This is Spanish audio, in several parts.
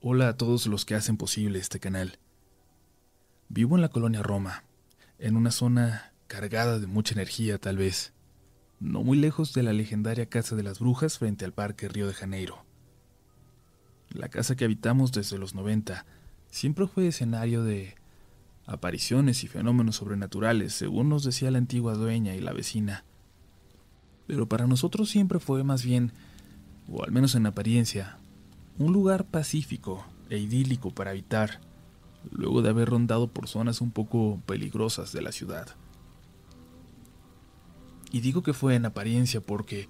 Hola a todos los que hacen posible este canal. Vivo en la colonia Roma, en una zona cargada de mucha energía tal vez, no muy lejos de la legendaria Casa de las Brujas frente al Parque Río de Janeiro. La casa que habitamos desde los 90 siempre fue escenario de apariciones y fenómenos sobrenaturales, según nos decía la antigua dueña y la vecina. Pero para nosotros siempre fue más bien, o al menos en apariencia, un lugar pacífico e idílico para habitar, luego de haber rondado por zonas un poco peligrosas de la ciudad. Y digo que fue en apariencia porque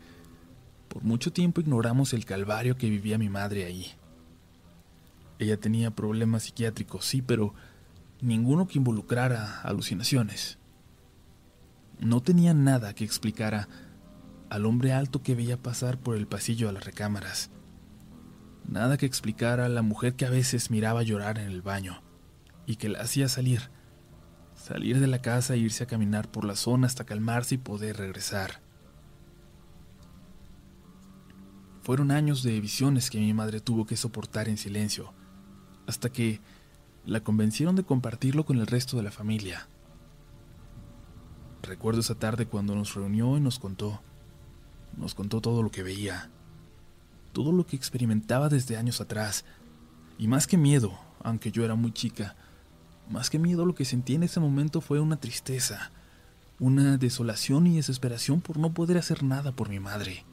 por mucho tiempo ignoramos el calvario que vivía mi madre ahí. Ella tenía problemas psiquiátricos, sí, pero ninguno que involucrara alucinaciones. No tenía nada que explicara al hombre alto que veía pasar por el pasillo a las recámaras Nada que explicara a la mujer que a veces miraba llorar en el baño y que la hacía salir. Salir de la casa e irse a caminar por la zona hasta calmarse y poder regresar. Fueron años de visiones que mi madre tuvo que soportar en silencio, hasta que la convencieron de compartirlo con el resto de la familia. Recuerdo esa tarde cuando nos reunió y nos contó. Nos contó todo lo que veía, todo lo que experimentaba desde años atrás. Y más que miedo, aunque yo era muy chica, más que miedo lo que sentí en ese momento fue una tristeza, una desolación y desesperación por no poder hacer nada por mi madre.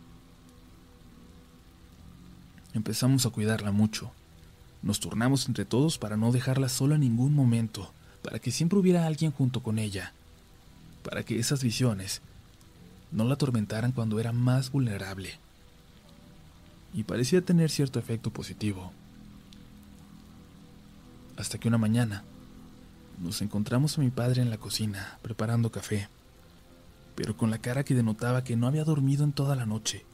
Empezamos a cuidarla mucho. Nos turnamos entre todos para no dejarla sola en ningún momento, para que siempre hubiera alguien junto con ella, para que esas visiones no la atormentaran cuando era más vulnerable y parecía tener cierto efecto positivo. Hasta que una mañana nos encontramos a mi padre en la cocina preparando café, pero con la cara que denotaba que no había dormido en toda la noche.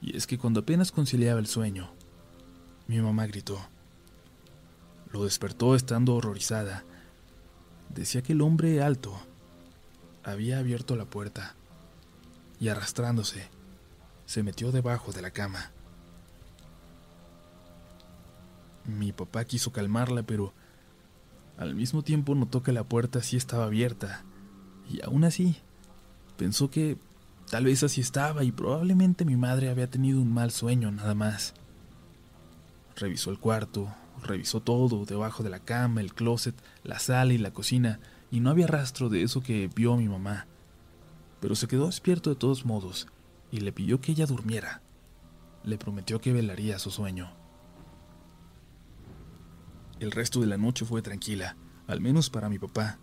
Y es que cuando apenas conciliaba el sueño, mi mamá gritó. Lo despertó estando horrorizada. Decía que el hombre alto había abierto la puerta y arrastrándose se metió debajo de la cama. Mi papá quiso calmarla, pero al mismo tiempo notó que la puerta sí estaba abierta, y aún así pensó que tal vez así estaba y probablemente mi madre había tenido un mal sueño nada más. Revisó el cuarto, revisó todo, debajo de la cama, el closet, la sala y la cocina, y no había rastro de eso que vio mi mamá. Pero se quedó despierto de todos modos, y le pidió que ella durmiera. Le prometió que velaría su sueño. El resto de la noche fue tranquila, al menos para mi papá.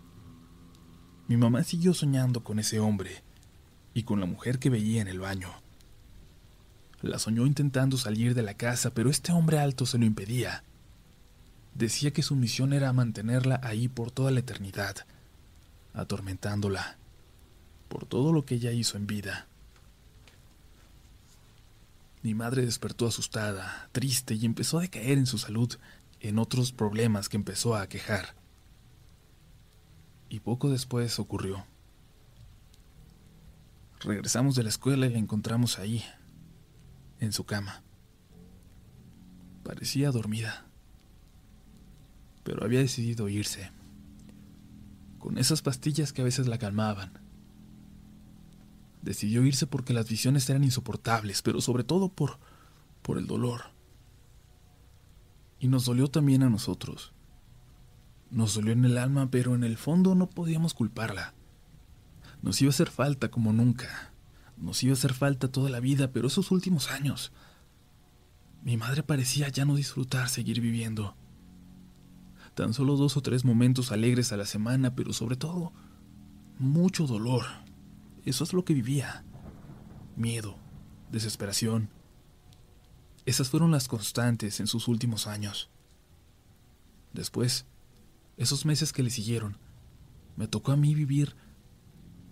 Mi mamá siguió soñando con ese hombre y con la mujer que veía en el baño. La soñó intentando salir de la casa, pero este hombre alto se lo impedía. Decía que su misión era mantenerla ahí por toda la eternidad, atormentándola por todo lo que ella hizo en vida. Mi madre despertó asustada, triste y empezó a decaer en su salud, en otros problemas que empezó a quejar. Y poco después ocurrió. Regresamos de la escuela y la encontramos ahí, en su cama. Parecía dormida, pero había decidido irse, con esas pastillas que a veces la calmaban Decidió irse porque las visiones eran insoportables, pero sobre todo por, por el dolor. Y nos dolió también a nosotros. Nos dolió en el alma, pero en el fondo no podíamos culparla. Nos iba a hacer falta como nunca. Nos iba a hacer falta toda la vida, pero esos últimos años. Mi madre parecía ya no disfrutar seguir viviendo. Tan solo dos o tres momentos alegres a la semana, pero sobre todo, mucho dolor. Eso es lo que vivía. Miedo, desesperación. Esas fueron las constantes en sus últimos años. Después, esos meses que le siguieron, me tocó a mí vivir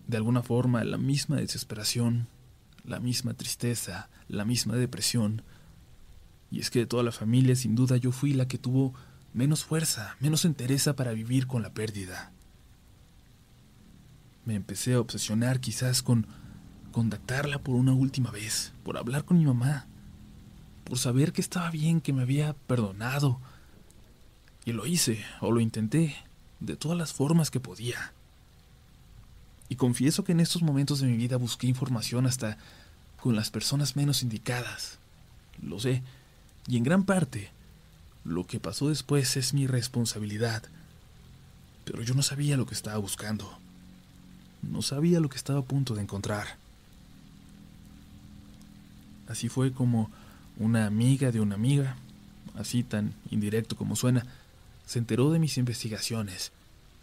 de alguna forma la misma desesperación, la misma tristeza, la misma depresión. Y es que de toda la familia, sin duda, yo fui la que tuvo menos fuerza, menos entereza para vivir con la pérdida. Me empecé a obsesionar quizás con contactarla por una última vez, por hablar con mi mamá, por saber que estaba bien, que me había perdonado. Y lo hice, o lo intenté, de todas las formas que podía. Y confieso que en estos momentos de mi vida busqué información hasta con las personas menos indicadas. Lo sé, y en gran parte, lo que pasó después es mi responsabilidad. Pero yo no sabía lo que estaba buscando. No sabía lo que estaba a punto de encontrar. Así fue como una amiga de una amiga, así tan indirecto como suena, se enteró de mis investigaciones,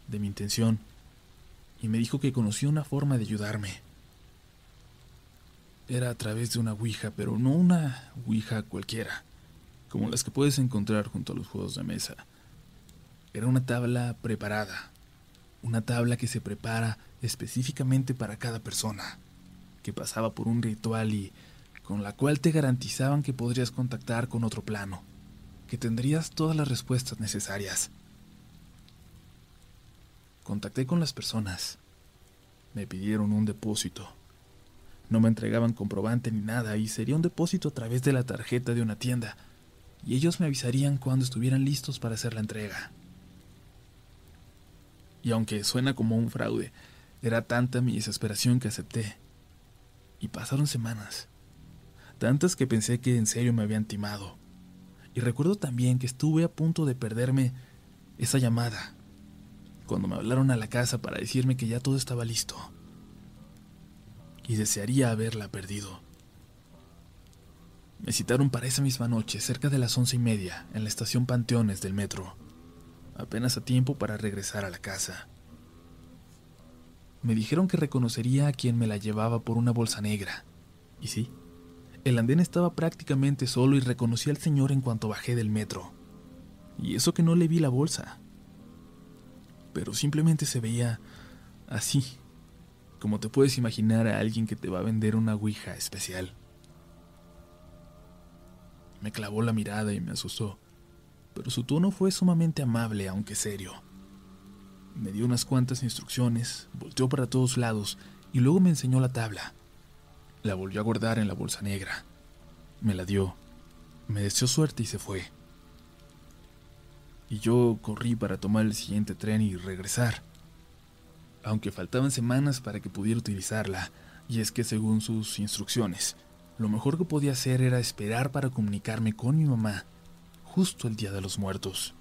de mi intención, y me dijo que conocía una forma de ayudarme. Era a través de una Ouija, pero no una Ouija cualquiera, como las que puedes encontrar junto a los juegos de mesa. Era una tabla preparada, una tabla que se prepara específicamente para cada persona, que pasaba por un ritual y con la cual te garantizaban que podrías contactar con otro plano, que tendrías todas las respuestas necesarias. Contacté con las personas. Me pidieron un depósito. No me entregaban comprobante ni nada y sería un depósito a través de la tarjeta de una tienda, y ellos me avisarían cuando estuvieran listos para hacer la entrega. Y aunque suena como un fraude, era tanta mi desesperación que acepté. Y pasaron semanas tantas que pensé que en serio me habían timado. Y recuerdo también que estuve a punto de perderme esa llamada, cuando me hablaron a la casa para decirme que ya todo estaba listo. Y desearía haberla perdido. Me citaron para esa misma noche, cerca de las once y media, en la estación Panteones del metro, apenas a tiempo para regresar a la casa. Me dijeron que reconocería a quien me la llevaba por una bolsa negra. Y sí, el andén estaba prácticamente solo y reconocí al señor en cuanto bajé del metro. Y eso que no le vi la bolsa. Pero simplemente se veía así, como te puedes imaginar a alguien que te va a vender una Ouija especial. Me clavó la mirada y me asustó, pero su tono fue sumamente amable, aunque serio. Me dio unas cuantas instrucciones, volteó para todos lados y luego me enseñó la tabla. La volvió a guardar en la bolsa negra. Me la dio. Me deseó suerte y se fue. Y yo corrí para tomar el siguiente tren y regresar. Aunque faltaban semanas para que pudiera utilizarla, y es que según sus instrucciones, lo mejor que podía hacer era esperar para comunicarme con mi mamá justo el día de los muertos.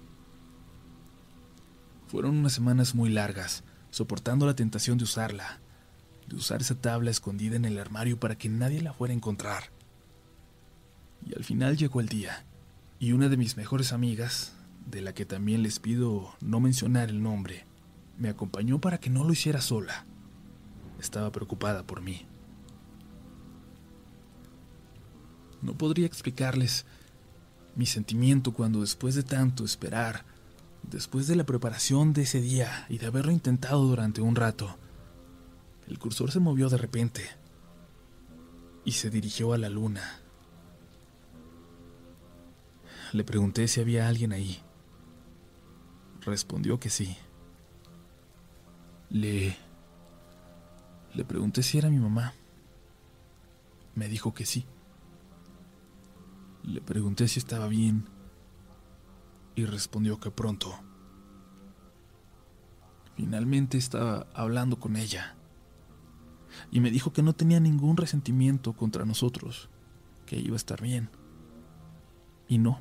Fueron unas semanas muy largas, soportando la tentación de usarla, de usar esa tabla escondida en el armario para que nadie la fuera a encontrar. Y al final llegó el día, y una de mis mejores amigas, de la que también les pido no mencionar el nombre, me acompañó para que no lo hiciera sola. Estaba preocupada por mí. No podría explicarles mi sentimiento cuando después de tanto esperar, después de la preparación de ese día y de haberlo intentado durante un rato, el cursor se movió de repente y se dirigió a la luna. Le pregunté si había alguien ahí. Respondió que sí. Le... Le pregunté si era mi mamá. Me dijo que sí. Le pregunté si estaba bien y respondió que pronto. Finalmente estaba hablando con ella y me dijo que no tenía ningún resentimiento contra nosotros, que iba a estar bien. Y no,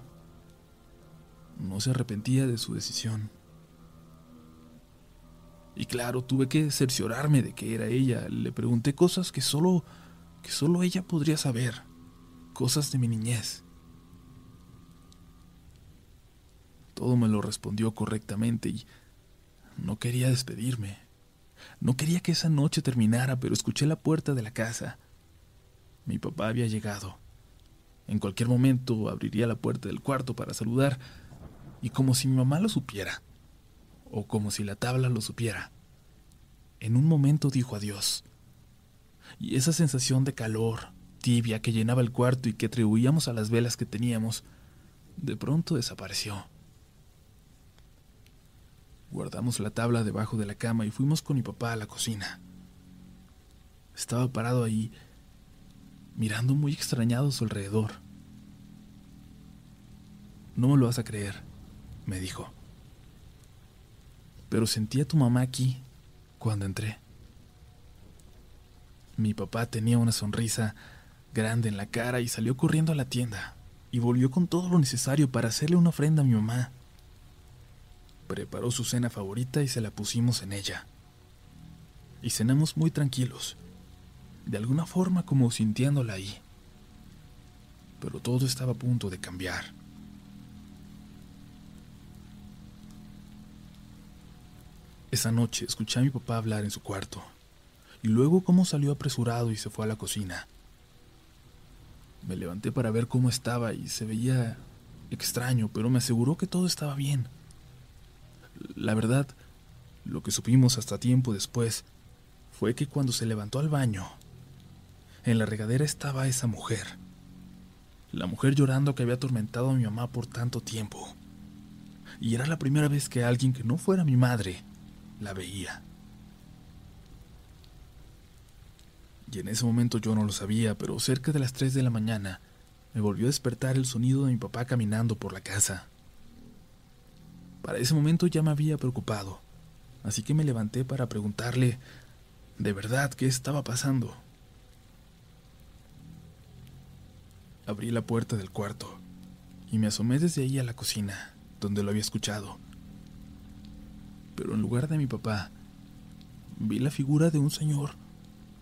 no se arrepentía de su decisión. Y claro, tuve que cerciorarme de que era ella. Le pregunté cosas que solo que solo ella podría saber, cosas de mi niñez. Todo me lo respondió correctamente y no quería despedirme. No quería que esa noche terminara, pero escuché la puerta de la casa. Mi papá había llegado. En cualquier momento abriría la puerta del cuarto para saludar, y como si mi mamá lo supiera, o como si la tabla lo supiera, en un momento dijo adiós. Y esa sensación de calor, tibia, que llenaba el cuarto y que atribuíamos a las velas que teníamos, de pronto desapareció. Guardamos la tabla debajo de la cama y fuimos con mi papá a la cocina. Estaba parado ahí, mirando muy extrañado a su alrededor. No me lo vas a creer, me dijo. Pero sentí a tu mamá aquí cuando entré. Mi papá tenía una sonrisa grande en la cara y salió corriendo a la tienda y volvió con todo lo necesario para hacerle una ofrenda a mi mamá. Preparó su cena favorita y se la pusimos en ella. Y cenamos muy tranquilos, de alguna forma como sintiéndola ahí. Pero todo estaba a punto de cambiar. Esa noche escuché a mi papá hablar en su cuarto, y luego cómo salió apresurado y se fue a la cocina. Me levanté para ver cómo estaba y se veía extraño, pero me aseguró que todo estaba bien. La verdad, lo que supimos hasta tiempo después fue que cuando se levantó al baño, en la regadera estaba esa mujer. La mujer llorando que había atormentado a mi mamá por tanto tiempo. Y era la primera vez que alguien que no fuera mi madre la veía. Y en ese momento yo no lo sabía, pero cerca de las 3 de la mañana me volvió a despertar el sonido de mi papá caminando por la casa. Para ese momento ya me había preocupado, así que me levanté para preguntarle de verdad qué estaba pasando. Abrí la puerta del cuarto y me asomé desde ahí a la cocina, donde lo había escuchado. Pero en lugar de mi papá, vi la figura de un señor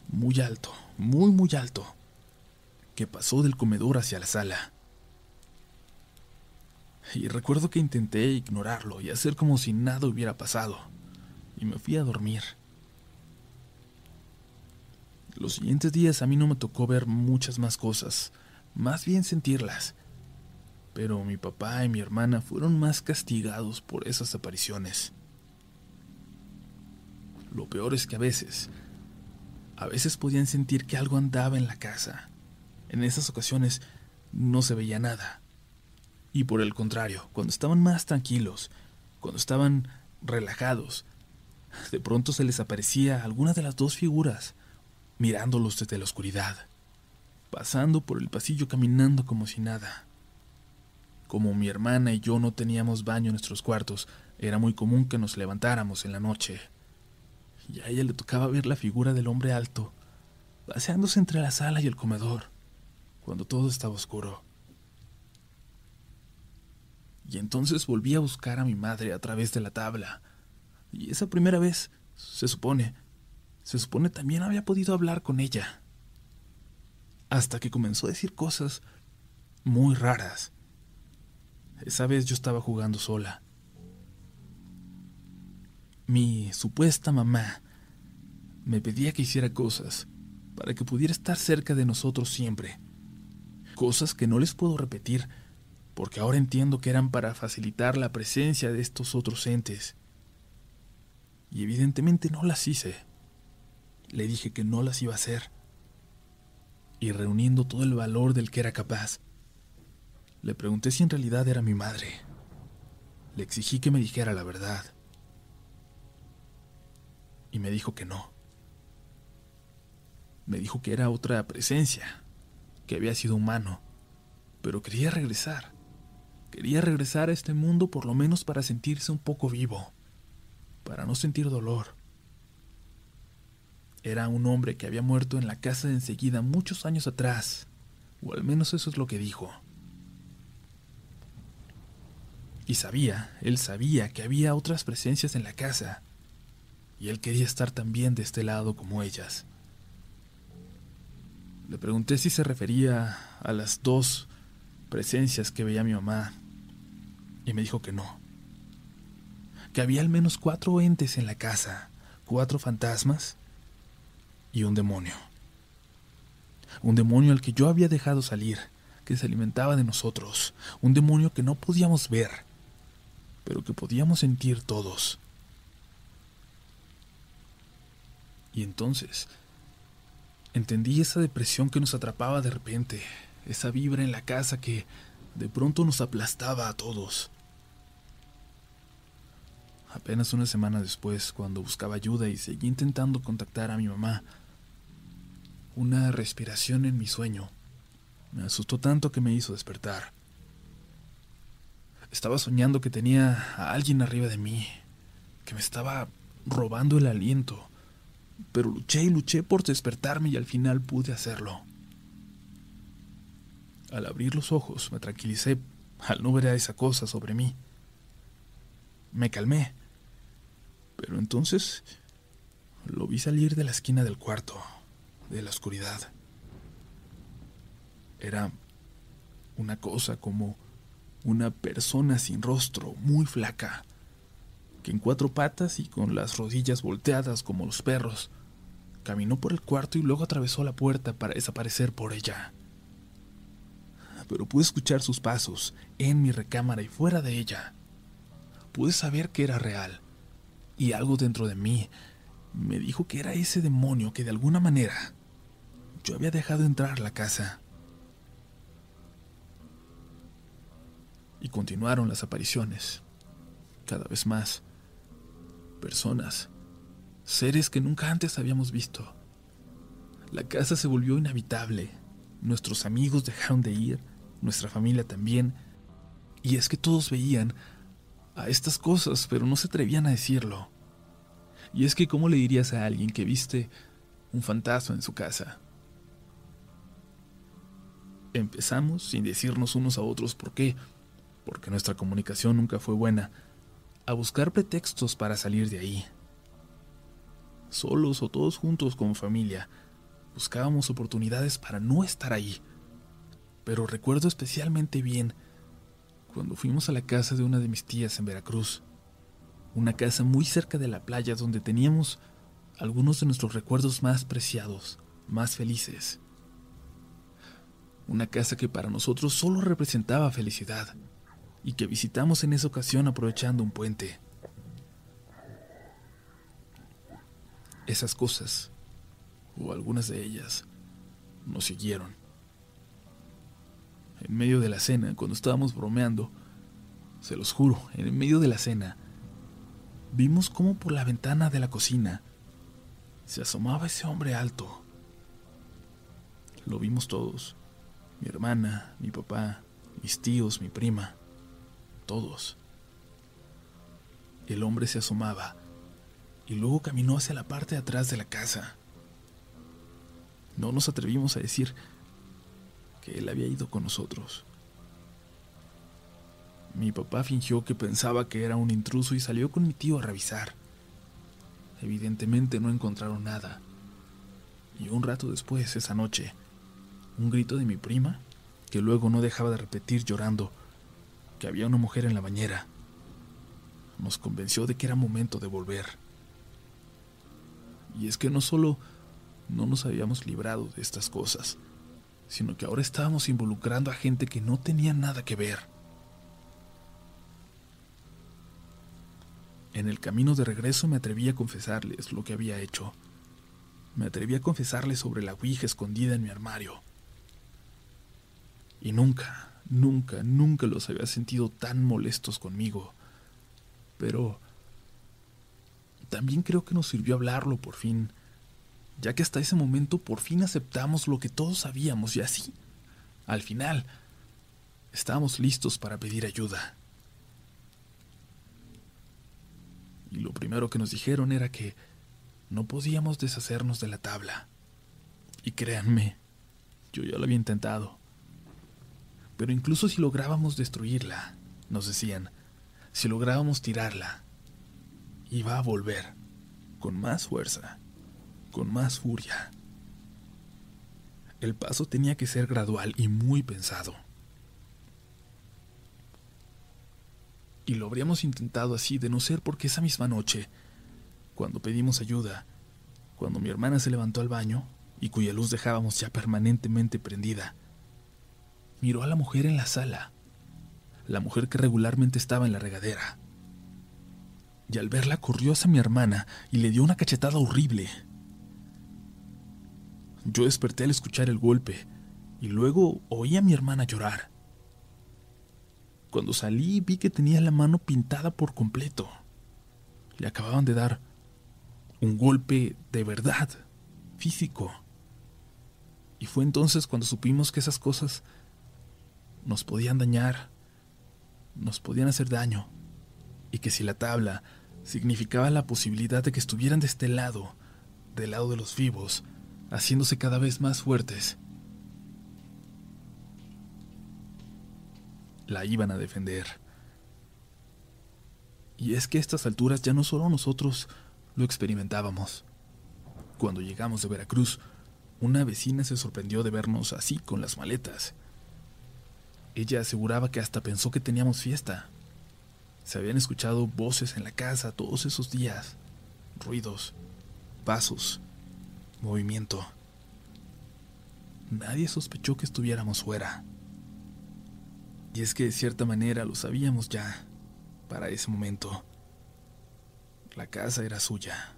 muy alto, muy, muy alto, que pasó del comedor hacia la sala. Y recuerdo que intenté ignorarlo y hacer como si nada hubiera pasado, y me fui a dormir. Los siguientes días a mí no me tocó ver muchas más cosas, más bien sentirlas, pero mi papá y mi hermana fueron más castigados por esas apariciones. Lo peor es que a veces a veces podían sentir que algo andaba en la casa. En esas ocasiones no se veía nada. Y por el contrario, cuando estaban más tranquilos, cuando estaban relajados, de pronto se les aparecía alguna de las dos figuras, mirándolos desde la oscuridad, pasando por el pasillo caminando como si nada. Como mi hermana y yo no teníamos baño en nuestros cuartos, era muy común que nos levantáramos en la noche y a ella le tocaba ver la figura del hombre alto, paseándose entre la sala y el comedor, cuando todo estaba oscuro. Y entonces volví a buscar a mi madre a través de la tabla, y esa primera vez, se supone, se supone también había podido hablar con ella, hasta que comenzó a decir cosas muy raras. Esa vez yo estaba jugando sola mi supuesta mamá me pedía que hiciera cosas para que pudiera estar cerca de nosotros siempre. Cosas que no les puedo repetir, porque ahora entiendo que eran para facilitar la presencia de estos otros entes. Y evidentemente no las hice. Le dije que no las iba a hacer. Y reuniendo todo el valor del que era capaz, le pregunté si en realidad era mi madre. Le exigí que me dijera la verdad y me dijo que no. Me dijo que era otra presencia, que había sido humano, pero quería regresar. Quería regresar a este mundo por lo menos para sentirse un poco vivo, para no sentir dolor. Era un hombre que había muerto en la casa de enseguida muchos años atrás, o al menos eso es lo que dijo. Y sabía, él sabía que había otras presencias en la casa, y él quería estar también de este lado como ellas. Le pregunté si se refería a las dos presencias que veía mi mamá y me dijo que no. Que había al menos cuatro entes en la casa, cuatro fantasmas y un demonio. Un demonio al que yo había dejado salir, que se alimentaba de nosotros, un demonio que no podíamos ver, pero que podíamos sentir todos. Y entonces entendí esa depresión que nos atrapaba de repente, esa vibra en la casa que de pronto nos aplastaba a todos. Apenas una semana después, cuando buscaba ayuda y seguí intentando contactar a mi mamá, una respiración en mi sueño me asustó tanto que me hizo despertar. Estaba soñando que tenía a alguien arriba de mí, que me estaba robando el aliento, pero luché y luché por despertarme y al final pude hacerlo. Al abrir los ojos me tranquilicé al no ver a esa cosa sobre mí. Me calmé, pero entonces lo vi salir de la esquina del cuarto, de la oscuridad. Era una cosa como una persona sin rostro, muy flaca, que en cuatro patas y con las rodillas volteadas como los perros, caminó por el cuarto y luego atravesó la puerta para desaparecer por ella. Pero pude escuchar sus pasos en mi recámara y fuera de ella. Pude saber que era real, y algo dentro de mí me dijo que era ese demonio que de alguna manera yo había dejado entrar la casa. Y continuaron las apariciones, cada vez más. Personas, seres que nunca antes habíamos visto. La casa se volvió inhabitable, nuestros amigos dejaron de ir, nuestra familia también, y es que todos veían a estas cosas, pero no se atrevían a decirlo. Y es que, ¿cómo le dirías a alguien que viste un fantasma en su casa? Empezamos sin decirnos unos a otros por qué, porque nuestra comunicación nunca fue buena, a buscar pretextos para salir de ahí. Solos o todos juntos como familia, buscábamos oportunidades para no estar ahí. Pero recuerdo especialmente bien cuando fuimos a la casa de una de mis tías en Veracruz, una casa muy cerca de la playa donde teníamos algunos de nuestros recuerdos más preciados, más felices. Una casa que para nosotros solo representaba felicidad y que visitamos en esa ocasión aprovechando un puente. Esas cosas, o algunas de ellas, nos siguieron. En medio de la cena, cuando estábamos bromeando, se los juro, en medio de la cena, vimos cómo por la ventana de la cocina se asomaba ese hombre alto. Lo vimos todos, mi hermana, mi papá, mis tíos, mi prima todos. El hombre se asomaba y luego caminó hacia la parte de atrás de la casa. No nos atrevimos a decir que él había ido con nosotros. Mi papá fingió que pensaba que era un intruso y salió con mi tío a revisar. Evidentemente no encontraron nada. Y un rato después, esa noche, un grito de mi prima, que luego no dejaba de repetir llorando, que había una mujer en la bañera. Nos convenció de que era momento de volver. Y es que no solo no nos habíamos librado de estas cosas, sino que ahora estábamos involucrando a gente que no tenía nada que ver. En el camino de regreso me atreví a confesarles lo que había hecho. Me atreví a confesarles sobre la Ouija escondida en mi armario. Y nunca, Nunca, nunca los había sentido tan molestos conmigo. Pero también creo que nos sirvió hablarlo por fin, ya que hasta ese momento por fin aceptamos lo que todos sabíamos y así, al final, estábamos listos para pedir ayuda. Y lo primero que nos dijeron era que no podíamos deshacernos de la tabla. Y créanme, yo ya lo había intentado. Pero incluso si lográbamos destruirla, nos decían, si lográbamos tirarla, iba a volver, con más fuerza, con más furia. El paso tenía que ser gradual y muy pensado. Y lo habríamos intentado así de no ser porque esa misma noche, cuando pedimos ayuda, cuando mi hermana se levantó al baño y cuya luz dejábamos ya permanentemente prendida, miró a la mujer en la sala, la mujer que regularmente estaba en la regadera. Y al verla corrió hacia mi hermana y le dio una cachetada horrible. Yo desperté al escuchar el golpe y luego oí a mi hermana llorar. Cuando salí vi que tenía la mano pintada por completo. Le acababan de dar un golpe de verdad, físico. Y fue entonces cuando supimos que esas cosas nos podían dañar nos podían hacer daño, y que si la tabla significaba la posibilidad de que estuvieran de este lado, del lado de los vivos, haciéndose cada vez más fuertes, la iban a defender. Y es que a estas alturas ya no solo nosotros lo experimentábamos. Cuando llegamos de Veracruz, una vecina se sorprendió de vernos así con las maletas. Ella aseguraba que hasta pensó que teníamos fiesta. Se habían escuchado voces en la casa todos esos días, ruidos, pasos, movimiento. Nadie sospechó que estuviéramos fuera. Y es que de cierta manera lo sabíamos ya, para ese momento. La casa era suya.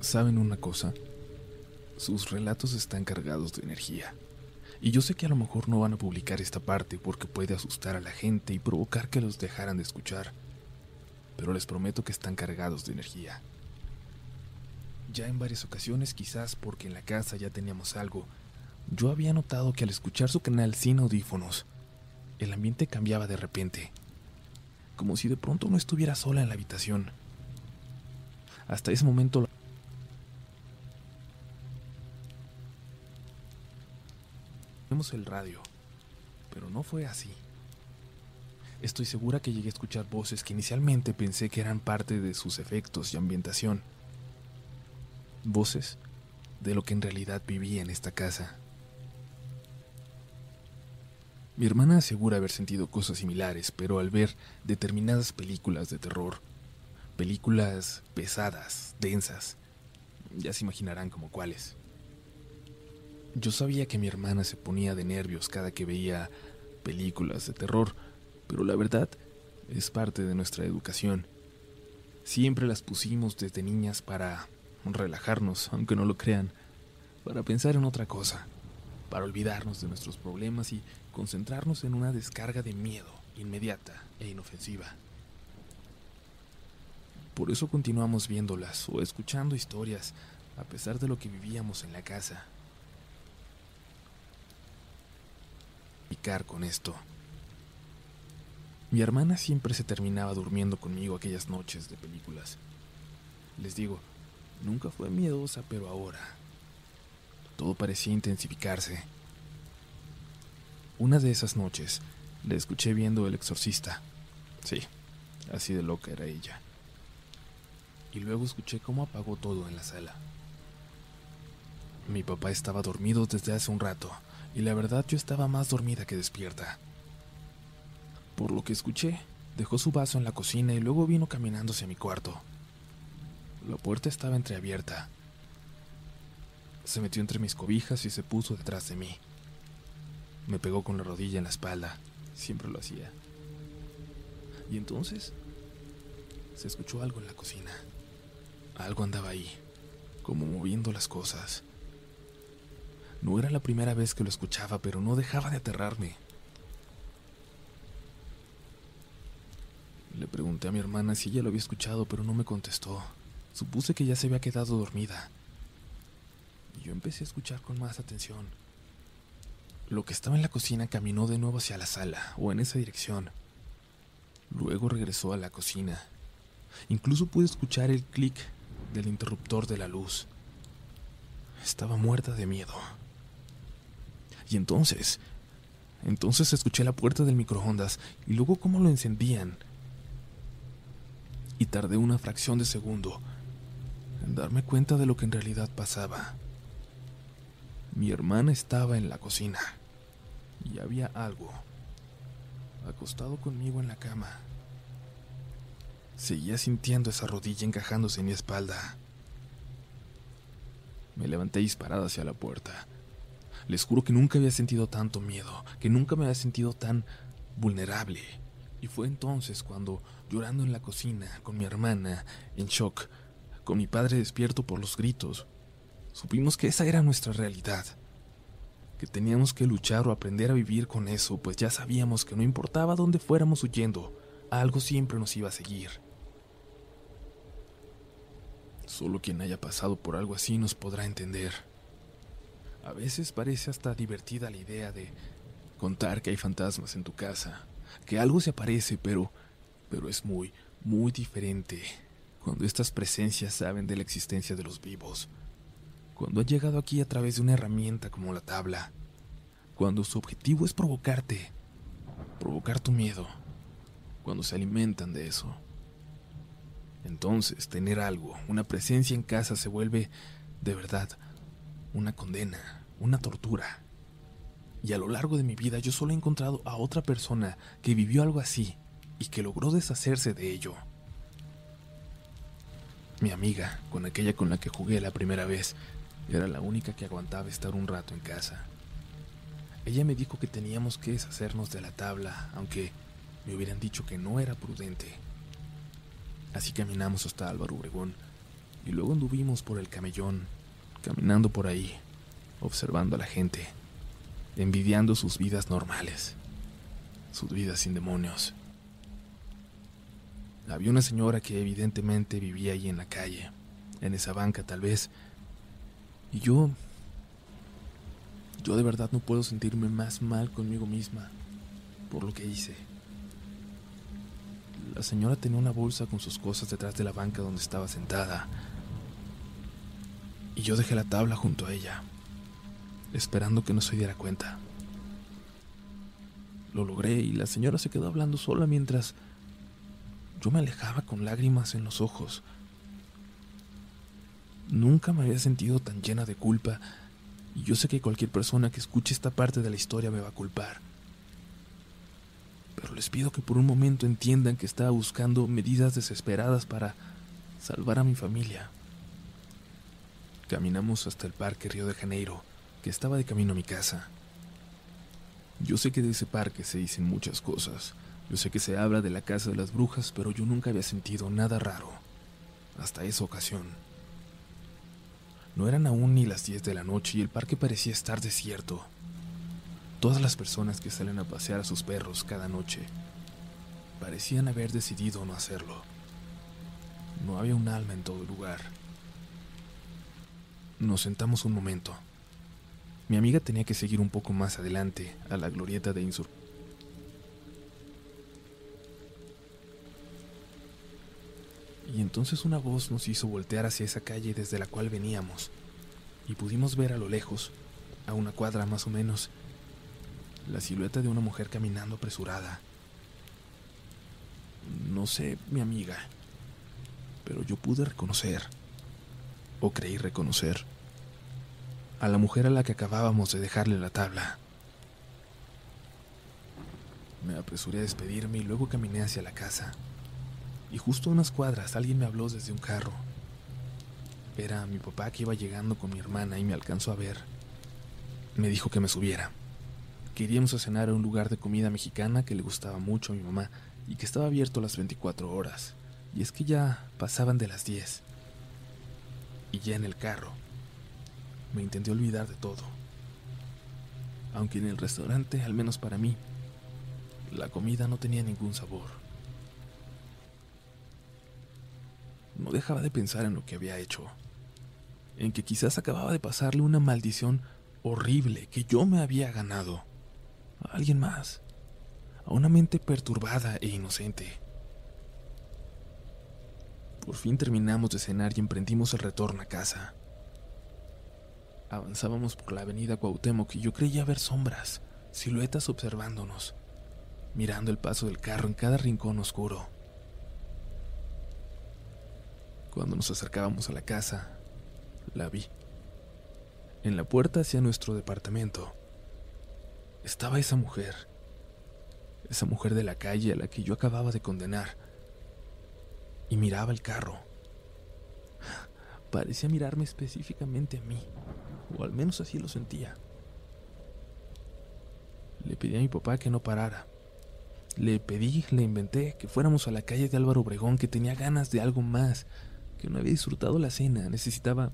¿Saben una cosa? Sus relatos están cargados de energía. Y yo sé que a lo mejor no van a publicar esta parte porque puede asustar a la gente y provocar que los dejaran de escuchar. Pero les prometo que están cargados de energía. Ya en varias ocasiones, quizás porque en la casa ya teníamos algo, yo había notado que al escuchar su canal sin audífonos, el ambiente cambiaba de repente, como si de pronto no estuviera sola en la habitación. Hasta ese momento vimos el radio, pero no fue así. Estoy segura que llegué a escuchar voces que inicialmente pensé que eran parte de sus efectos y ambientación voces de lo que en realidad vivía en esta casa. Mi hermana asegura haber sentido cosas similares, pero al ver determinadas películas de terror, películas pesadas, densas, ya se imaginarán como cuáles. Yo sabía que mi hermana se ponía de nervios cada que veía películas de terror, pero la verdad es parte de nuestra educación. Siempre las pusimos desde niñas para relajarnos, aunque no lo crean, para pensar en otra cosa, para olvidarnos de nuestros problemas y concentrarnos en una descarga de miedo inmediata e inofensiva. Por eso continuamos viéndolas o escuchando historias a pesar de lo que vivíamos en la casa. Picar con esto. Mi hermana siempre se terminaba durmiendo conmigo aquellas noches de películas. Les digo, Nunca fue miedosa, pero ahora todo parecía intensificarse. Una de esas noches la escuché viendo El Exorcista. Sí, así de loca era ella. Y luego escuché cómo apagó todo en la sala. Mi papá estaba dormido desde hace un rato, y la verdad yo estaba más dormida que despierta. Por lo que escuché, dejó su vaso en la cocina y luego vino caminando hacia mi cuarto. La puerta estaba entreabierta. Se metió entre mis cobijas y se puso detrás de mí. Me pegó con la rodilla en la espalda. Siempre lo hacía. Y entonces se escuchó algo en la cocina. Algo andaba ahí, como moviendo las cosas. No era la primera vez que lo escuchaba, pero no dejaba de aterrarme. Le pregunté a mi hermana si ella lo había escuchado, pero no me contestó. Supuse que ya se había quedado dormida. Y yo empecé a escuchar con más atención. Lo que estaba en la cocina caminó de nuevo hacia la sala, o en esa dirección. Luego regresó a la cocina. Incluso pude escuchar el clic del interruptor de la luz. Estaba muerta de miedo. Y entonces, entonces escuché la puerta del microondas y luego cómo lo encendían. Y tardé una fracción de segundo en darme cuenta de lo que en realidad pasaba. Mi hermana estaba en la cocina y había algo acostado conmigo en la cama. Seguía sintiendo esa rodilla encajándose en mi espalda. Me levanté disparada hacia la puerta. Les juro que nunca había sentido tanto miedo, que nunca me había sentido tan vulnerable. Y fue entonces cuando, llorando en la cocina con mi hermana, en shock, con mi padre despierto por los gritos, supimos que esa era nuestra realidad, que teníamos que luchar o aprender a vivir con eso, pues ya sabíamos que no importaba dónde fuéramos huyendo, algo siempre nos iba a seguir. Solo quien haya pasado por algo así nos podrá entender. A veces parece hasta divertida la idea de contar que hay fantasmas en tu casa, que algo se aparece, pero pero es muy, muy diferente cuando estas presencias saben de la existencia de los vivos, cuando han llegado aquí a través de una herramienta como la tabla, cuando su objetivo es provocarte, provocar tu miedo, cuando se alimentan de eso. Entonces, tener algo, una presencia en casa se vuelve, de verdad, una condena, una tortura. Y a lo largo de mi vida yo solo he encontrado a otra persona que vivió algo así y que logró deshacerse de ello. Mi amiga, con aquella con la que jugué la primera vez, era la única que aguantaba estar un rato en casa. Ella me dijo que teníamos que deshacernos de la tabla, aunque me hubieran dicho que no era prudente. Así caminamos hasta Álvaro Obregón y luego anduvimos por el camellón, caminando por ahí, observando a la gente, envidiando sus vidas normales, sus vidas sin demonios. Había una señora que evidentemente vivía ahí en la calle, en esa banca tal vez. Y yo... Yo de verdad no puedo sentirme más mal conmigo misma por lo que hice. La señora tenía una bolsa con sus cosas detrás de la banca donde estaba sentada. Y yo dejé la tabla junto a ella, esperando que no se diera cuenta. Lo logré y la señora se quedó hablando sola mientras yo me alejaba con lágrimas en los ojos. Nunca me había sentido tan llena de culpa y yo sé que cualquier persona que escuche esta parte de la historia me va a culpar. Pero les pido que por un momento entiendan que estaba buscando medidas desesperadas para salvar a mi familia. Caminamos hasta el Parque Río de Janeiro, que estaba de camino a mi casa. Yo sé que de ese parque se dicen muchas cosas, yo sé que se habla de la casa de las brujas, pero yo nunca había sentido nada raro. Hasta esa ocasión. No eran aún ni las 10 de la noche y el parque parecía estar desierto. Todas las personas que salen a pasear a sus perros cada noche parecían haber decidido no hacerlo. No había un alma en todo el lugar. Nos sentamos un momento. Mi amiga tenía que seguir un poco más adelante, a la glorieta de Insur y entonces una voz nos hizo voltear hacia esa calle desde la cual veníamos, y pudimos ver a lo lejos, a una cuadra más o menos, la silueta de una mujer caminando apresurada. No sé, mi amiga, pero yo pude reconocer, o creí reconocer, a la mujer a la que acabábamos de dejarle la tabla. Me apresuré a despedirme y luego caminé hacia la casa y justo a unas cuadras alguien me habló desde un carro. Era mi papá que iba llegando con mi hermana y me alcanzó a ver. Me dijo que me subiera. Queríamos a cenar a un lugar de comida mexicana que le gustaba mucho a mi mamá y que estaba abierto las 24 horas. Y es que ya pasaban de las 10. Y ya en el carro me intenté olvidar de todo. Aunque en el restaurante, al menos para mí, la comida no tenía ningún sabor. no dejaba de pensar en lo que había hecho, en que quizás acababa de pasarle una maldición horrible que yo me había ganado a alguien más, a una mente perturbada e inocente. Por fin terminamos de cenar y emprendimos el retorno a casa. Avanzábamos por la avenida Cuauhtémoc y yo creía ver sombras, siluetas observándonos, mirando el paso del carro en cada rincón oscuro. Cuando nos acercábamos a la casa, la vi. En la puerta hacia nuestro departamento estaba esa mujer, esa mujer de la calle a la que yo acababa de condenar, y miraba el carro. Parecía mirarme específicamente a mí, o al menos así lo sentía. Le pedí a mi papá que no parara. Le pedí, le inventé que fuéramos a la calle de Álvaro Obregón, que tenía ganas de algo más, que no había disfrutado la cena, necesitaba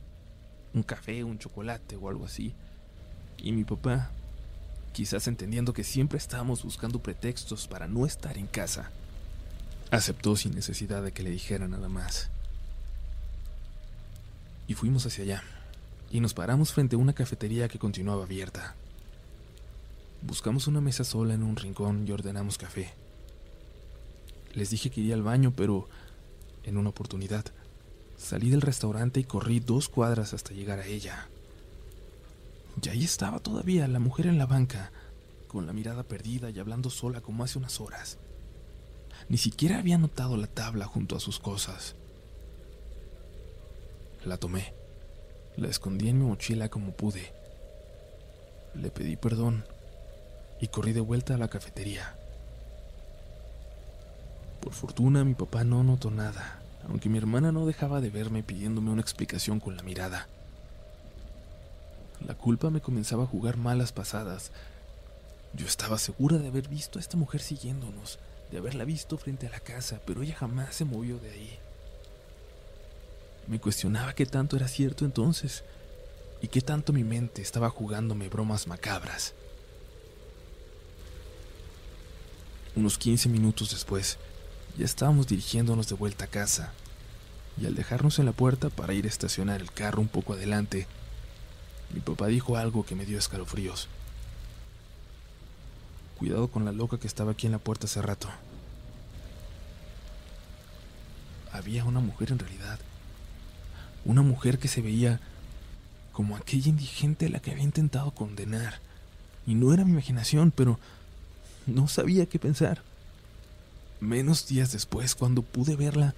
un café, un chocolate o algo así. Y mi papá, quizás entendiendo que siempre estábamos buscando pretextos para no estar en casa, aceptó sin necesidad de que le dijera nada más. y fuimos hacia allá, y nos paramos frente a una cafetería que continuaba abierta. Buscamos una mesa sola en un rincón y ordenamos café. Les dije que iría al baño, pero en una oportunidad salí del restaurante y corrí dos cuadras hasta llegar a ella. Y ahí estaba todavía la mujer en la banca, con la mirada perdida y hablando sola como hace unas horas. Ni siquiera había notado la tabla junto a sus cosas. La tomé, la escondí en mi mochila como pude. Le pedí perdón y corrí de vuelta a la cafetería. Por fortuna mi papá no notó nada, aunque mi hermana no dejaba de verme pidiéndome una explicación con la mirada. La culpa me comenzaba a jugar malas pasadas. Yo estaba segura de haber visto a esta mujer siguiéndonos, de haberla visto frente a la casa, pero ella jamás se movió de ahí. Me cuestionaba qué tanto era cierto entonces y qué tanto mi mente estaba jugándome bromas macabras. Unos 15 minutos después, ya estábamos dirigiéndonos de vuelta a casa, y al dejarnos en la puerta para ir a estacionar el carro un poco adelante, mi papá dijo algo que me dio escalofríos. Cuidado con la loca que estaba aquí en la puerta hace rato. Había una mujer en realidad. Una mujer que se veía como aquella indigente a la que había intentado condenar. Y no era mi imaginación, pero no sabía qué pensar. Menos días después, cuando pude verla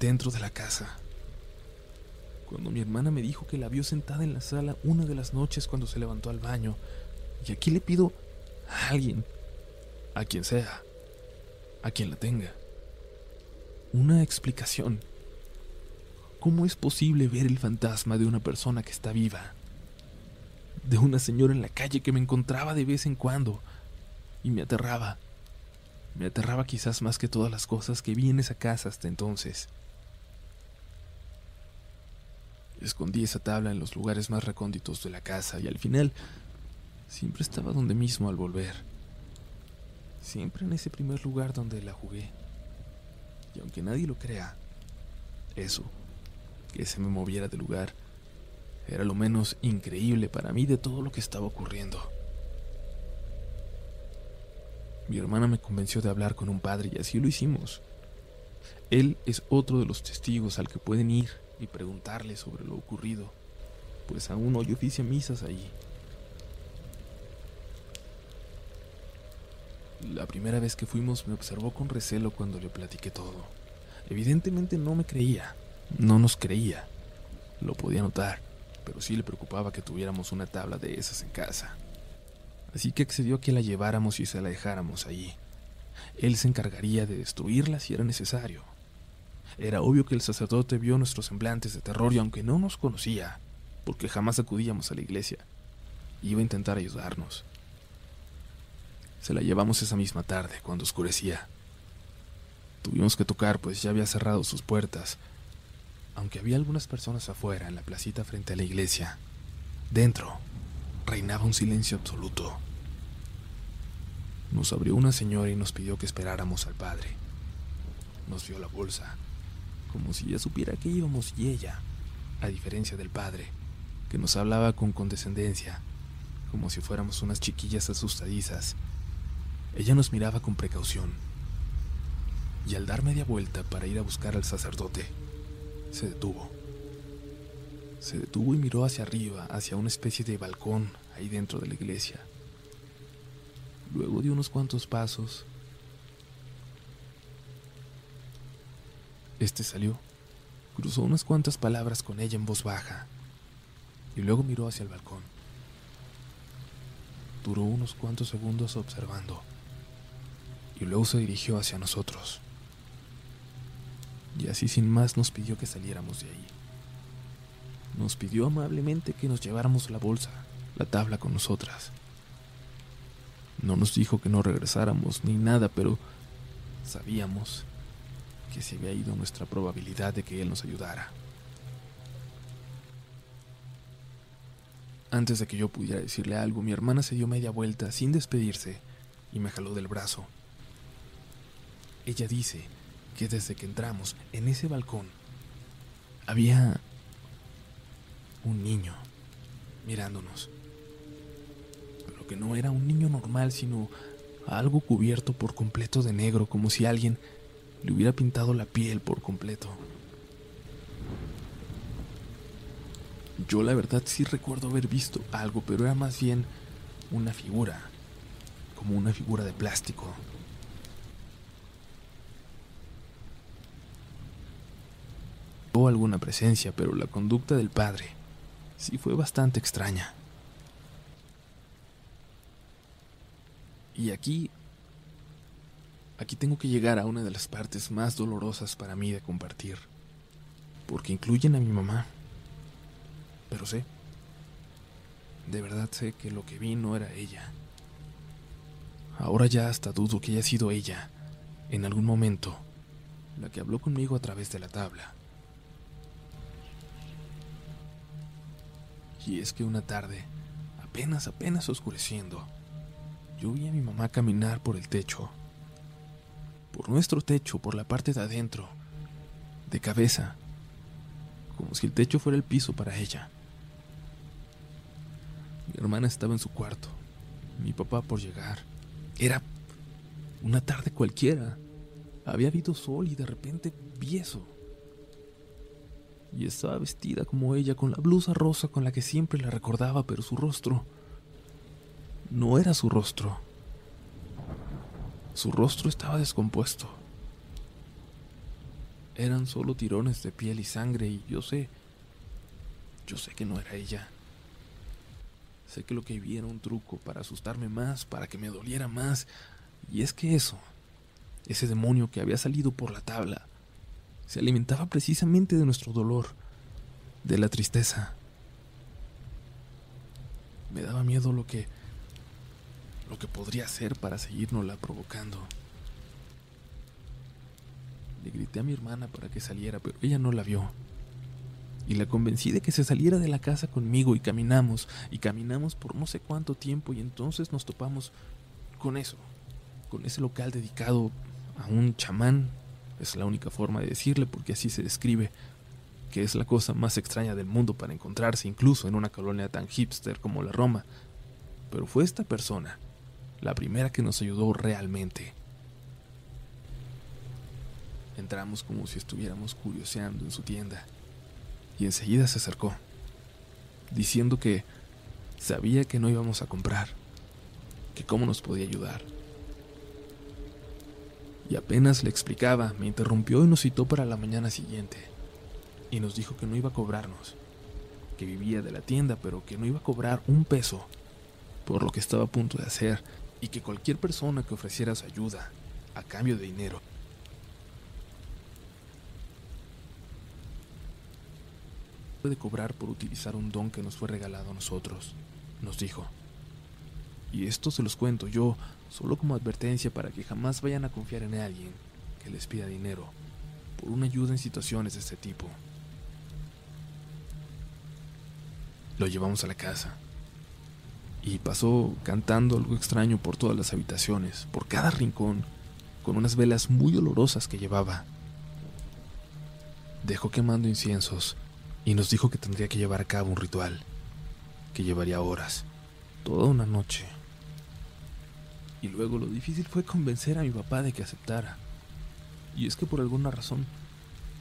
dentro de la casa cuando mi hermana me dijo que la vio sentada en la sala una de las noches cuando se levantó al baño. Y aquí le pido a alguien, a quien sea, a quien la tenga, una explicación. ¿Cómo es posible ver el fantasma de una persona que está viva? De una señora en la calle que me encontraba de vez en cuando y me aterraba. Me aterraba quizás más que todas las cosas que vi en esa casa hasta entonces. Escondí esa tabla en los lugares más recónditos de la casa y al final siempre estaba donde mismo al volver. Siempre en ese primer lugar donde la jugué. Y aunque nadie lo crea, eso, que se me moviera de lugar, era lo menos increíble para mí de todo lo que estaba ocurriendo. Mi hermana me convenció de hablar con un padre y así lo hicimos. Él es otro de los testigos al que pueden ir y preguntarle sobre lo ocurrido, pues aún hoy oficia misas allí. La primera vez que fuimos me observó con recelo cuando le platiqué todo. Evidentemente no me creía, no nos creía. Lo podía notar, pero sí le preocupaba que tuviéramos una tabla de esas en casa. Así que accedió a que la lleváramos y se la dejáramos allí. Él se encargaría de destruirla si era necesario. Era obvio que el sacerdote vio nuestros semblantes de terror y aunque no nos conocía, porque jamás acudíamos a la iglesia, iba a intentar ayudarnos. Se la llevamos esa misma tarde, cuando oscurecía. Tuvimos que tocar, pues ya había cerrado sus puertas, aunque había algunas personas afuera, en la placita frente a la iglesia. Dentro, reinaba un silencio absoluto. Nos abrió una señora y nos pidió que esperáramos al padre. Nos dio la bolsa como si ya supiera que íbamos y ella, a diferencia del padre, que nos hablaba con condescendencia, como si fuéramos unas chiquillas asustadizas. Ella nos miraba con precaución, y al dar media vuelta para ir a buscar al sacerdote, se detuvo. Se detuvo y miró hacia arriba, hacia una especie de balcón ahí dentro de la iglesia. Luego dio unos cuantos pasos Este salió, cruzó unas cuantas palabras con ella en voz baja y luego miró hacia el balcón. Duró unos cuantos segundos observando y luego se dirigió hacia nosotros. Y así sin más nos pidió que saliéramos de ahí. Nos pidió amablemente que nos lleváramos la bolsa, la tabla con nosotras. No nos dijo que no regresáramos ni nada, pero sabíamos que se había ido nuestra probabilidad de que él nos ayudara. Antes de que yo pudiera decirle algo, mi hermana se dio media vuelta sin despedirse y me jaló del brazo. Ella dice que desde que entramos en ese balcón, había un niño mirándonos. Pero que no era un niño normal, sino algo cubierto por completo de negro, como si alguien le hubiera pintado la piel por completo. Yo la verdad sí recuerdo haber visto algo, pero era más bien una figura, como una figura de plástico. Alguna presencia, pero la conducta del padre sí fue bastante extraña. Y aquí, aquí tengo que llegar a una de las partes más dolorosas para mí de compartir, porque incluyen a mi mamá. Pero sé, de verdad sé que lo que vi no era ella. Ahora ya hasta dudo que haya sido ella, en algún momento, la que habló conmigo a través de la tabla. Y es que una tarde, apenas, apenas oscureciendo, yo vi a mi mamá caminar por el techo. Por nuestro techo, por la parte de adentro, de cabeza, como si el techo fuera el piso para ella. Mi hermana estaba en su cuarto, mi papá por llegar. Era una tarde cualquiera. Había habido sol y de repente vi eso y estaba vestida como ella, con la blusa rosa con la que siempre la recordaba, pero su rostro no era su rostro. Su rostro estaba descompuesto. Eran solo tirones de piel y sangre y yo sé, yo sé que no era ella. Sé que lo que vi era un truco para asustarme más, para que me doliera más. Y es que eso, ese demonio que había salido por la tabla, se alimentaba precisamente de nuestro dolor, de la tristeza. Me daba miedo lo que lo que podría hacer para seguirnosla provocando. Le grité a mi hermana para que saliera, pero ella no la vio. Y la convencí de que se saliera de la casa conmigo y caminamos, y caminamos por no sé cuánto tiempo y entonces nos topamos con eso, con ese local dedicado a un chamán es la única forma de decirle porque así se describe, que es la cosa más extraña del mundo para encontrarse incluso en una colonia tan hipster como la Roma. Pero fue esta persona la primera que nos ayudó realmente. Entramos como si estuviéramos curioseando en su tienda y enseguida se acercó, diciendo que sabía que no íbamos a comprar, que cómo nos podía ayudar y apenas le explicaba, me interrumpió y nos citó para la mañana siguiente. Y nos dijo que no iba a cobrarnos, que vivía de la tienda, pero que no iba a cobrar un peso por lo que estaba a punto de hacer y que cualquier persona que ofreciera su ayuda a cambio de dinero puede cobrar por utilizar un don que nos fue regalado a nosotros, nos dijo. Y esto se los cuento yo solo como advertencia para que jamás vayan a confiar en alguien que les pida dinero por una ayuda en situaciones de este tipo. Lo llevamos a la casa y pasó cantando algo extraño por todas las habitaciones, por cada rincón, con unas velas muy olorosas que llevaba. Dejó quemando inciensos y nos dijo que tendría que llevar a cabo un ritual, que llevaría horas, toda una noche. Y luego lo difícil fue convencer a mi papá de que aceptara. Y es que por alguna razón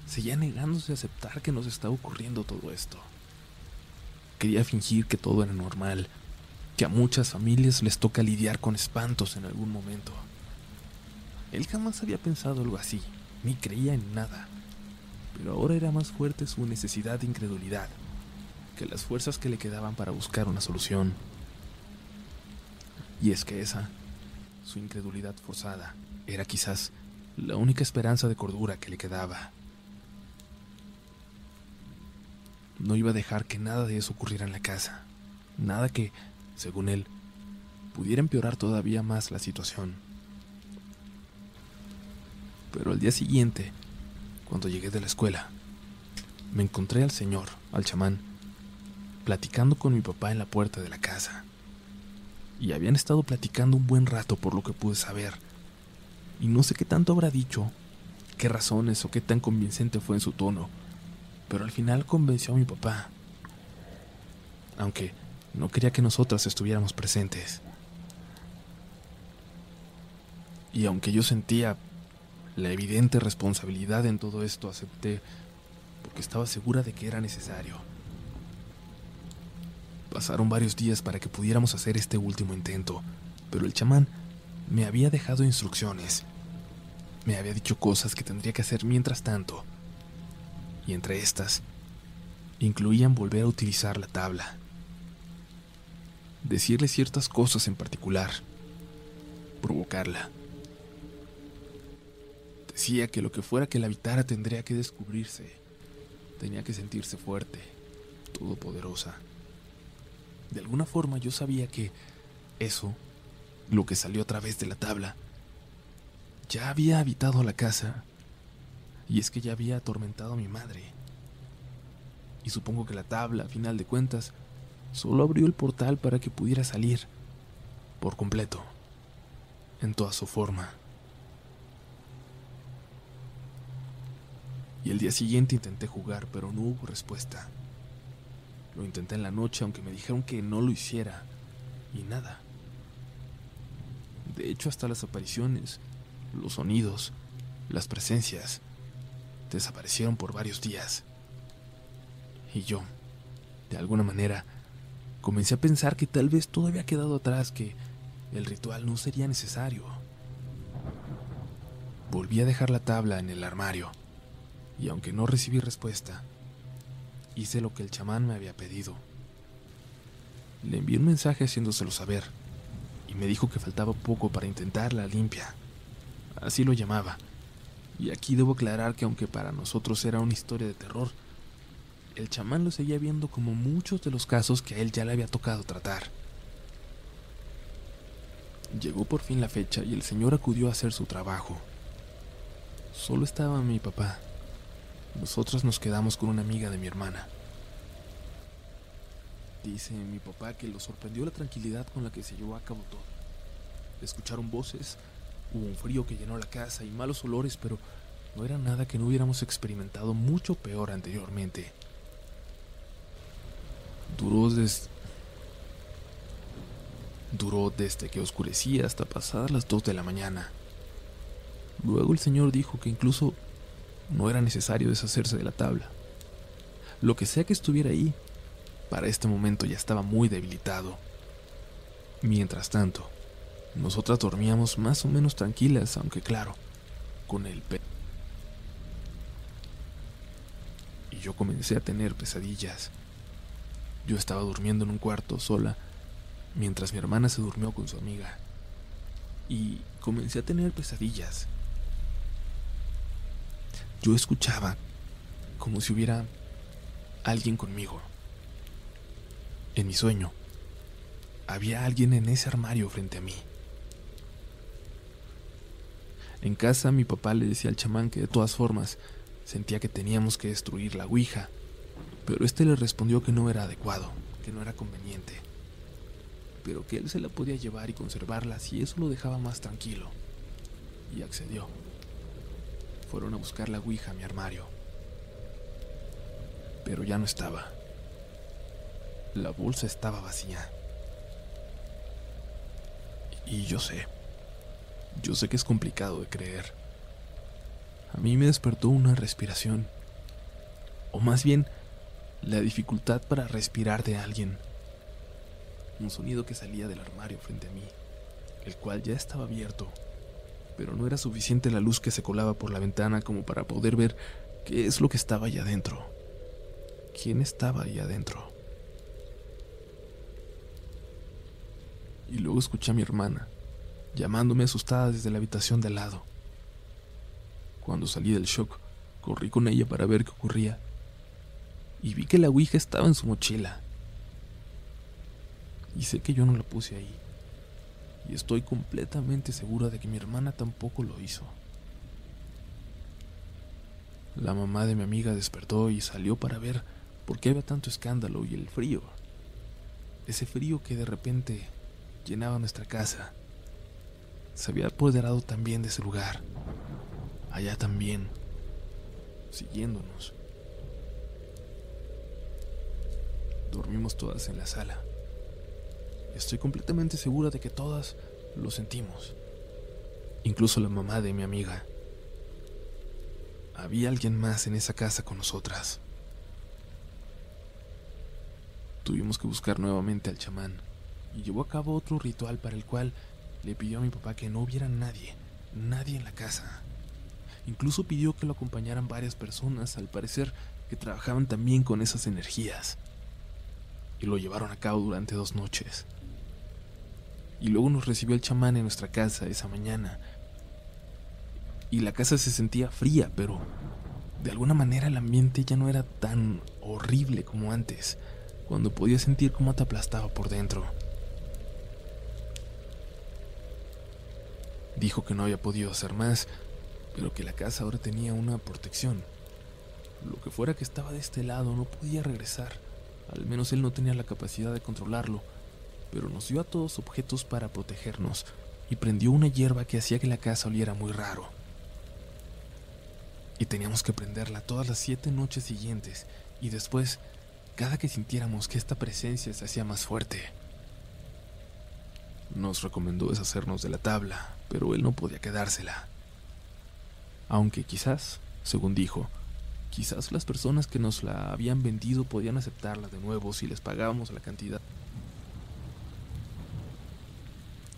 seguía negándose a aceptar que nos estaba ocurriendo todo esto. Quería fingir que todo era normal, que a muchas familias les toca lidiar con espantos en algún momento. Él jamás había pensado algo así, ni creía en nada. Pero ahora era más fuerte su necesidad de incredulidad que las fuerzas que le quedaban para buscar una solución. Y es que esa su incredulidad forzada era quizás la única esperanza de cordura que le quedaba. No iba a dejar que nada de eso ocurriera en la casa, nada que, según él, pudiera empeorar todavía más la situación. Pero al día siguiente, cuando llegué de la escuela, me encontré al señor, al chamán, platicando con mi papá en la puerta de la casa y habían estado platicando un buen rato por lo que pude saber. Y no sé qué tanto habrá dicho, qué razones o qué tan convincente fue en su tono, pero al final convenció a mi papá, aunque no quería que nosotras estuviéramos presentes. Y aunque yo sentía la evidente responsabilidad en todo esto, acepté porque estaba segura de que era necesario. Pasaron varios días para que pudiéramos hacer este último intento, pero el chamán me había dejado instrucciones. Me había dicho cosas que tendría que hacer mientras tanto. Y entre estas, incluían volver a utilizar la tabla. Decirle ciertas cosas en particular. Provocarla. Decía que lo que fuera que la habitara tendría que descubrirse. Tenía que sentirse fuerte, todopoderosa. De alguna forma yo sabía que eso, lo que salió a través de la tabla, ya había habitado la casa. Y es que ya había atormentado a mi madre. Y supongo que la tabla, a final de cuentas, solo abrió el portal para que pudiera salir por completo, en toda su forma. Y el día siguiente intenté jugar, pero no hubo respuesta. Lo intenté en la noche, aunque me dijeron que no lo hiciera. Y nada. De hecho, hasta las apariciones, los sonidos, las presencias, desaparecieron por varios días. Y yo, de alguna manera, comencé a pensar que tal vez todo había quedado atrás, que el ritual no sería necesario. Volví a dejar la tabla en el armario, y aunque no recibí respuesta, hice lo que el chamán me había pedido. Le envié un mensaje haciéndoselo saber, y me dijo que faltaba poco para intentar la limpia. Así lo llamaba. Y aquí debo aclarar que aunque para nosotros era una historia de terror, el chamán lo seguía viendo como muchos de los casos que a él ya le había tocado tratar. Llegó por fin la fecha y el señor acudió a hacer su trabajo. Solo estaba mi papá. Nosotros nos quedamos con una amiga de mi hermana. Dice mi papá que lo sorprendió la tranquilidad con la que se llevó a cabo todo. Escucharon voces, hubo un frío que llenó la casa y malos olores, pero no era nada que no hubiéramos experimentado mucho peor anteriormente. Duró desde... Duró desde que oscurecía hasta pasadas las 2 de la mañana. Luego el señor dijo que incluso no era necesario deshacerse de la tabla. Lo que sea que estuviera ahí, para este momento ya estaba muy debilitado. Mientras tanto, nosotras dormíamos más o menos tranquilas, aunque claro, con el pe... Y yo comencé a tener pesadillas. Yo estaba durmiendo en un cuarto sola, mientras mi hermana se durmió con su amiga. Y comencé a tener pesadillas. Yo escuchaba como si hubiera alguien conmigo. En mi sueño, había alguien en ese armario frente a mí. En casa mi papá le decía al chamán que de todas formas sentía que teníamos que destruir la Ouija, pero este le respondió que no era adecuado, que no era conveniente, pero que él se la podía llevar y conservarla si eso lo dejaba más tranquilo. Y accedió. Fueron a buscar la Ouija a mi armario, pero ya no estaba. La bolsa estaba vacía. Y yo sé, yo sé que es complicado de creer. A mí me despertó una respiración, o más bien la dificultad para respirar de alguien. Un sonido que salía del armario frente a mí, el cual ya estaba abierto, pero no era suficiente la luz que se colaba por la ventana como para poder ver qué es lo que estaba allá adentro. ¿Quién estaba ahí adentro? y luego escuché a mi hermana, llamándome asustada desde la habitación de lado. Cuando salí del shock, corrí con ella para ver qué ocurría, y vi que la Ouija estaba en su mochila. Y sé que yo no la puse ahí, y estoy completamente segura de que mi hermana tampoco lo hizo. La mamá de mi amiga despertó y salió para ver por qué había tanto escándalo y el frío. Ese frío que de repente llenaba nuestra casa. Se había apoderado también de ese lugar. Allá también, siguiéndonos. Dormimos todas en la sala. Estoy completamente segura de que todas lo sentimos. Incluso la mamá de mi amiga. Había alguien más en esa casa con nosotras. Tuvimos que buscar nuevamente al chamán y llevó a cabo otro ritual para el cual le pidió a mi papá que no hubiera nadie, nadie en la casa. Incluso pidió que lo acompañaran varias personas, al parecer que trabajaban también con esas energías. Y lo llevaron a cabo durante dos noches. Y luego nos recibió el chamán en nuestra casa esa mañana. Y la casa se sentía fría, pero de alguna manera el ambiente ya no era tan horrible como antes, cuando podía sentir cómo te aplastaba por dentro. Dijo que no había podido hacer más, pero que la casa ahora tenía una protección. Lo que fuera que estaba de este lado no podía regresar. Al menos él no tenía la capacidad de controlarlo, pero nos dio a todos objetos para protegernos y prendió una hierba que hacía que la casa oliera muy raro. Y teníamos que prenderla todas las siete noches siguientes y después, cada que sintiéramos que esta presencia se hacía más fuerte. Nos recomendó deshacernos de la tabla, pero él no podía quedársela. Aunque quizás, según dijo, quizás las personas que nos la habían vendido podían aceptarla de nuevo si les pagábamos la cantidad.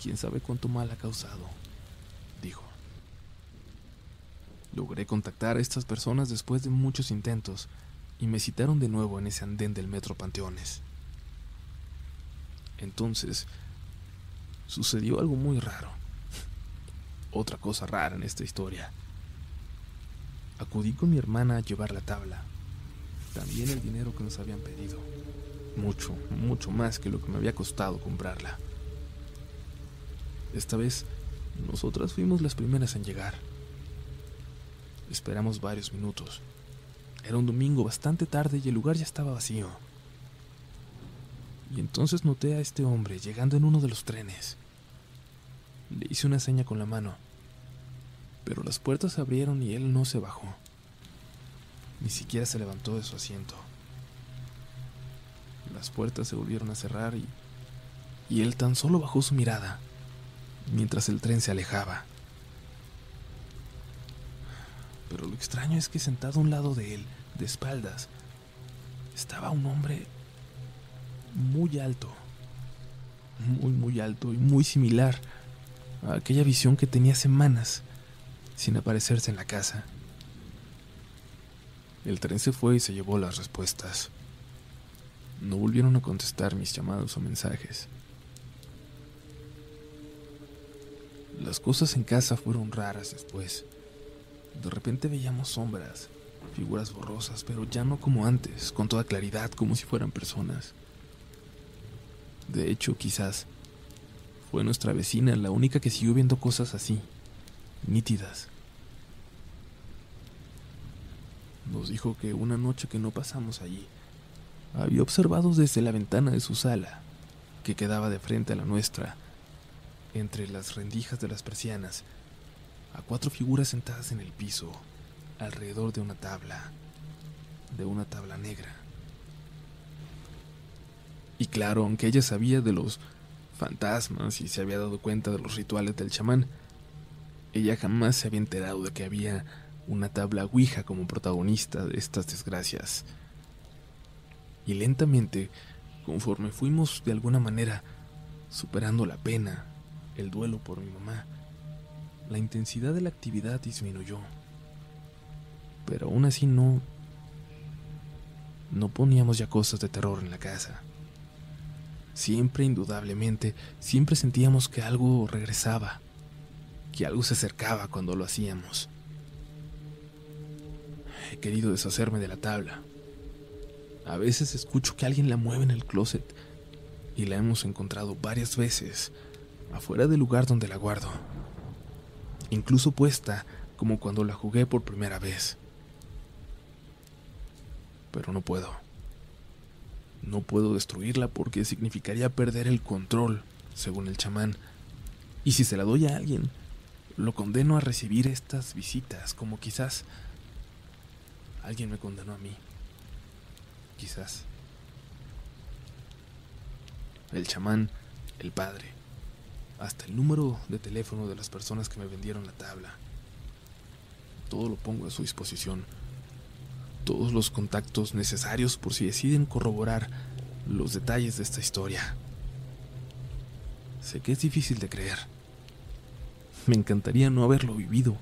Quién sabe cuánto mal ha causado, dijo. Logré contactar a estas personas después de muchos intentos y me citaron de nuevo en ese andén del metro Panteones. Entonces, sucedió algo muy raro. Otra cosa rara en esta historia. Acudí con mi hermana a llevar la tabla. También el dinero que nos habían pedido. Mucho, mucho más que lo que me había costado comprarla. Esta vez, nosotras fuimos las primeras en llegar. Esperamos varios minutos. Era un domingo bastante tarde y el lugar ya estaba vacío. Y entonces noté a este hombre llegando en uno de los trenes. Le hice una seña con la mano pero las puertas se abrieron y él no se bajó. Ni siquiera se levantó de su asiento. Las puertas se volvieron a cerrar y, y él tan solo bajó su mirada mientras el tren se alejaba. Pero lo extraño es que sentado a un lado de él, de espaldas, estaba un hombre muy alto, muy, muy alto y muy similar a aquella visión que tenía semanas sin aparecerse en la casa. El tren se fue y se llevó las respuestas. No volvieron a contestar mis llamados o mensajes. Las cosas en casa fueron raras después. De repente veíamos sombras, figuras borrosas, pero ya no como antes, con toda claridad, como si fueran personas. De hecho, quizás fue nuestra vecina la única que siguió viendo cosas así, nítidas. Nos dijo que una noche que no pasamos allí, había observado desde la ventana de su sala, que quedaba de frente a la nuestra, entre las rendijas de las persianas, a cuatro figuras sentadas en el piso, alrededor de una tabla, de una tabla negra. Y claro, aunque ella sabía de los fantasmas y se había dado cuenta de los rituales del chamán, ella jamás se había enterado de que había una tabla Ouija como protagonista de estas desgracias. Y lentamente, conforme fuimos de alguna manera superando la pena, el duelo por mi mamá, la intensidad de la actividad disminuyó. Pero aún así no... No poníamos ya cosas de terror en la casa. Siempre, indudablemente, siempre sentíamos que algo regresaba, que algo se acercaba cuando lo hacíamos. He querido deshacerme de la tabla. A veces escucho que alguien la mueve en el closet y la hemos encontrado varias veces afuera del lugar donde la guardo. Incluso puesta como cuando la jugué por primera vez. Pero no puedo. No puedo destruirla porque significaría perder el control, según el chamán. Y si se la doy a alguien, lo condeno a recibir estas visitas, como quizás Alguien me condenó a mí. Quizás. el chamán, el padre, hasta el número de teléfono de las personas que me vendieron la tabla. Todo lo pongo a su disposición. Todos los contactos necesarios por si deciden corroborar los detalles de esta historia. Sé que es difícil de creer. Me encantaría no haberlo vivido.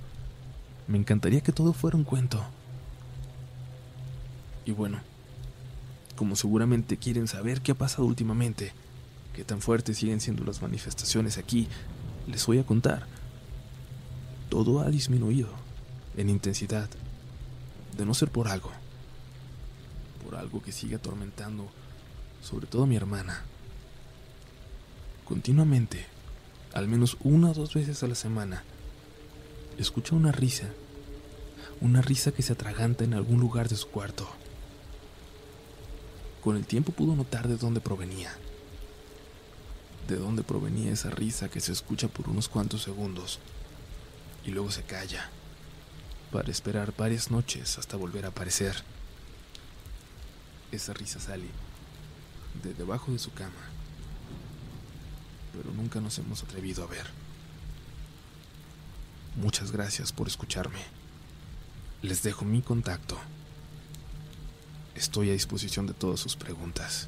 Me encantaría que todo fuera un cuento. Y bueno, como seguramente quieren saber qué ha pasado últimamente, tan fuertes siguen siendo las manifestaciones aquí, les voy a contar. Todo ha disminuido en intensidad, de no ser por algo, por algo que sigue atormentando, sobre todo a mi hermana. Continuamente, al menos una o dos veces a la semana, escucha una risa, una risa que se atraganta en algún lugar de su cuarto. Con el tiempo pudo notar de dónde provenía. De dónde provenía esa risa que se escucha por unos cuantos segundos y luego se calla para esperar varias noches hasta volver a aparecer. Esa risa sale de debajo de su cama, pero nunca nos hemos atrevido a ver. Muchas gracias por escucharme. Les dejo mi contacto. Estoy a disposición de todas sus preguntas.